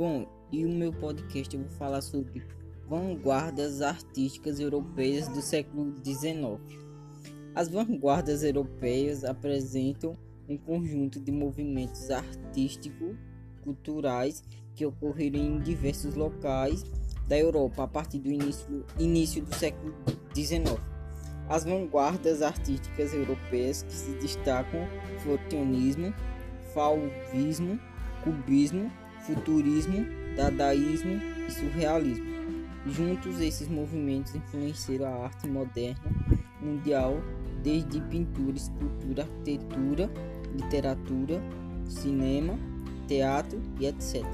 Bom, e o meu podcast eu vou falar sobre vanguardas artísticas europeias do século XIX. As vanguardas europeias apresentam um conjunto de movimentos artísticos culturais que ocorreram em diversos locais da Europa a partir do início, início do século XIX. As vanguardas artísticas europeias que se destacam foram o fauvismo, cubismo, futurismo, dadaísmo e surrealismo. Juntos, esses movimentos influenciaram a arte moderna mundial desde pintura, escultura, arquitetura, literatura, cinema, teatro e etc.